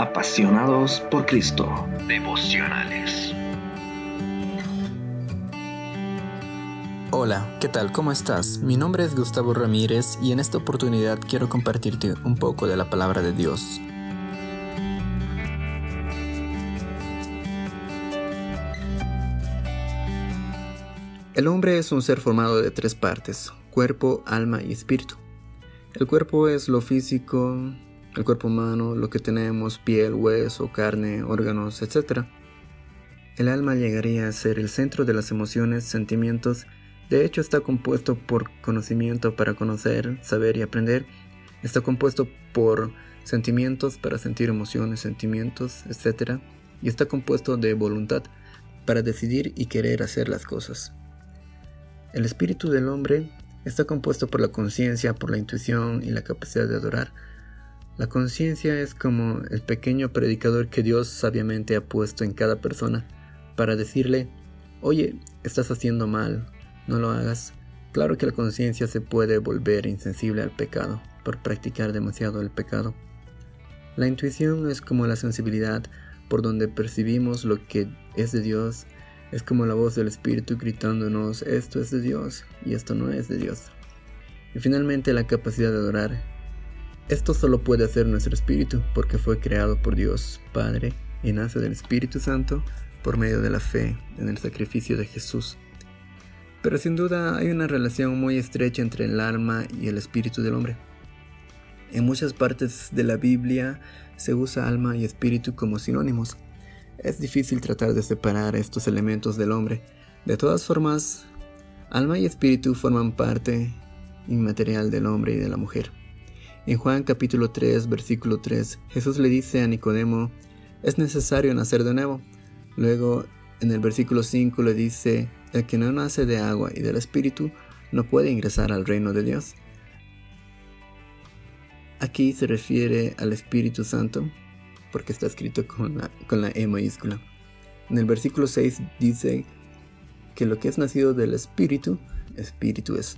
Apasionados por Cristo. Devocionales. Hola, ¿qué tal? ¿Cómo estás? Mi nombre es Gustavo Ramírez y en esta oportunidad quiero compartirte un poco de la palabra de Dios. El hombre es un ser formado de tres partes, cuerpo, alma y espíritu. El cuerpo es lo físico, el cuerpo humano, lo que tenemos, piel, hueso, carne, órganos, etc. El alma llegaría a ser el centro de las emociones, sentimientos, de hecho está compuesto por conocimiento para conocer, saber y aprender, está compuesto por sentimientos para sentir emociones, sentimientos, etc. Y está compuesto de voluntad para decidir y querer hacer las cosas. El espíritu del hombre Está compuesto por la conciencia, por la intuición y la capacidad de adorar. La conciencia es como el pequeño predicador que Dios sabiamente ha puesto en cada persona para decirle, oye, estás haciendo mal, no lo hagas. Claro que la conciencia se puede volver insensible al pecado por practicar demasiado el pecado. La intuición es como la sensibilidad por donde percibimos lo que es de Dios es como la voz del Espíritu gritándonos, esto es de Dios y esto no es de Dios. Y finalmente la capacidad de adorar. Esto solo puede hacer nuestro Espíritu porque fue creado por Dios Padre y nace del Espíritu Santo por medio de la fe en el sacrificio de Jesús. Pero sin duda hay una relación muy estrecha entre el alma y el espíritu del hombre. En muchas partes de la Biblia se usa alma y espíritu como sinónimos. Es difícil tratar de separar estos elementos del hombre. De todas formas, alma y espíritu forman parte inmaterial del hombre y de la mujer. En Juan capítulo 3, versículo 3, Jesús le dice a Nicodemo, es necesario nacer de nuevo. Luego, en el versículo 5 le dice, el que no nace de agua y del espíritu no puede ingresar al reino de Dios. Aquí se refiere al Espíritu Santo, porque está escrito con la, con la E mayúscula. En el versículo 6 dice que lo que es nacido del Espíritu, Espíritu es.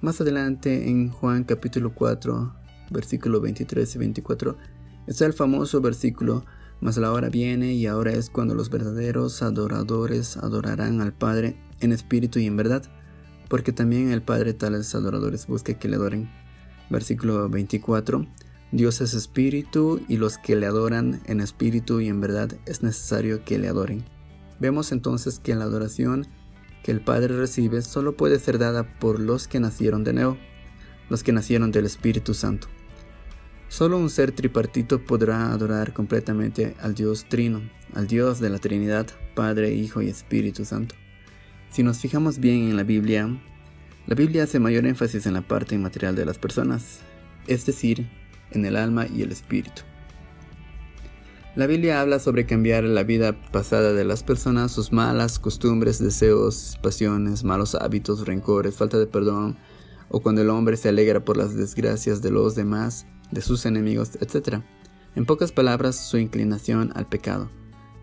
Más adelante en Juan capítulo 4, versículo 23 y 24, está el famoso versículo, mas la hora viene y ahora es cuando los verdaderos adoradores adorarán al Padre en espíritu y en verdad, porque también el Padre tales adoradores busca que le adoren. Versículo 24. Dios es espíritu y los que le adoran en espíritu y en verdad es necesario que le adoren. Vemos entonces que la adoración que el Padre recibe solo puede ser dada por los que nacieron de nuevo, los que nacieron del Espíritu Santo. Solo un ser tripartito podrá adorar completamente al Dios Trino, al Dios de la Trinidad, Padre, Hijo y Espíritu Santo. Si nos fijamos bien en la Biblia, la Biblia hace mayor énfasis en la parte inmaterial de las personas, es decir, en el alma y el espíritu. La Biblia habla sobre cambiar la vida pasada de las personas, sus malas costumbres, deseos, pasiones, malos hábitos, rencores, falta de perdón, o cuando el hombre se alegra por las desgracias de los demás, de sus enemigos, etc. En pocas palabras, su inclinación al pecado.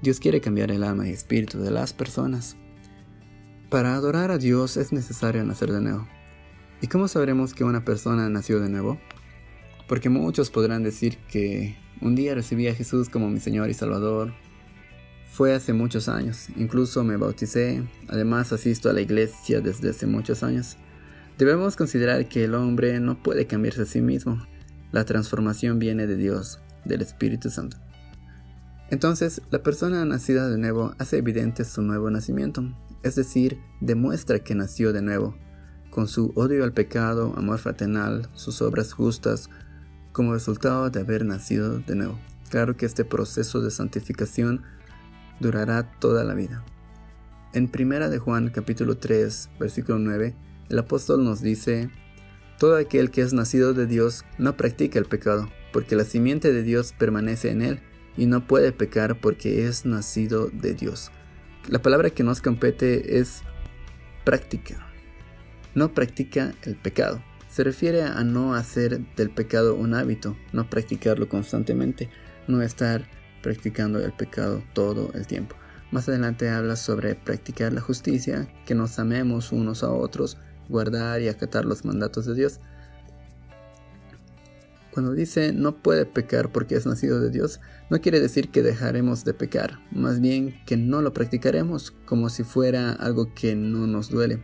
Dios quiere cambiar el alma y espíritu de las personas. Para adorar a Dios es necesario nacer de nuevo. ¿Y cómo sabremos que una persona nació de nuevo? Porque muchos podrán decir que un día recibí a Jesús como mi Señor y Salvador. Fue hace muchos años, incluso me bauticé, además asisto a la iglesia desde hace muchos años. Debemos considerar que el hombre no puede cambiarse a sí mismo. La transformación viene de Dios, del Espíritu Santo. Entonces, la persona nacida de nuevo hace evidente su nuevo nacimiento, es decir, demuestra que nació de nuevo, con su odio al pecado, amor fraternal, sus obras justas, como resultado de haber nacido de nuevo. Claro que este proceso de santificación durará toda la vida. En Primera de Juan capítulo 3, versículo 9, el apóstol nos dice, Todo aquel que es nacido de Dios no practica el pecado, porque la simiente de Dios permanece en él y no puede pecar porque es nacido de Dios. La palabra que nos compete es práctica. No practica el pecado. Se refiere a no hacer del pecado un hábito, no practicarlo constantemente, no estar practicando el pecado todo el tiempo. Más adelante habla sobre practicar la justicia, que nos amemos unos a otros, guardar y acatar los mandatos de Dios. Cuando dice no puede pecar porque es nacido de Dios, no quiere decir que dejaremos de pecar, más bien que no lo practicaremos como si fuera algo que no nos duele.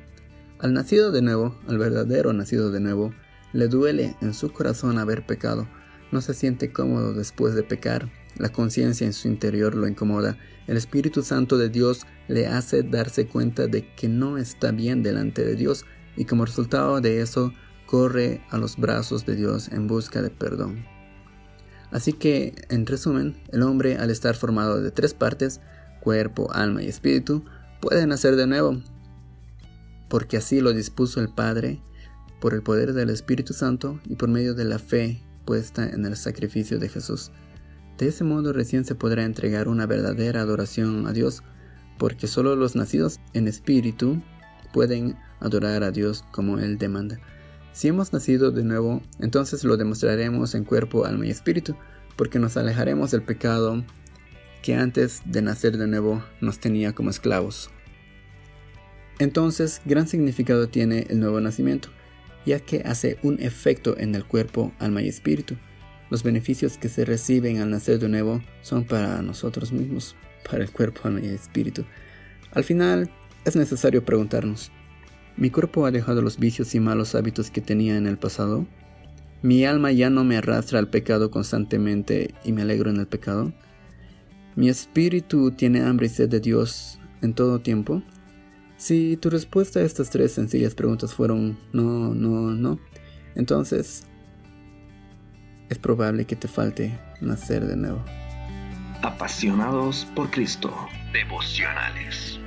Al nacido de nuevo, al verdadero nacido de nuevo, le duele en su corazón haber pecado, no se siente cómodo después de pecar, la conciencia en su interior lo incomoda, el Espíritu Santo de Dios le hace darse cuenta de que no está bien delante de Dios y como resultado de eso corre a los brazos de Dios en busca de perdón. Así que, en resumen, el hombre al estar formado de tres partes, cuerpo, alma y espíritu, puede nacer de nuevo, porque así lo dispuso el Padre por el poder del Espíritu Santo y por medio de la fe puesta en el sacrificio de Jesús. De ese modo recién se podrá entregar una verdadera adoración a Dios, porque solo los nacidos en espíritu pueden adorar a Dios como Él demanda. Si hemos nacido de nuevo, entonces lo demostraremos en cuerpo, alma y espíritu, porque nos alejaremos del pecado que antes de nacer de nuevo nos tenía como esclavos. Entonces, gran significado tiene el nuevo nacimiento, ya que hace un efecto en el cuerpo, alma y espíritu. Los beneficios que se reciben al nacer de nuevo son para nosotros mismos, para el cuerpo, alma y espíritu. Al final, es necesario preguntarnos, ¿Mi cuerpo ha dejado los vicios y malos hábitos que tenía en el pasado? ¿Mi alma ya no me arrastra al pecado constantemente y me alegro en el pecado? ¿Mi espíritu tiene hambre y sed de Dios en todo tiempo? Si tu respuesta a estas tres sencillas preguntas fueron no, no, no, entonces es probable que te falte nacer de nuevo. Apasionados por Cristo, devocionales.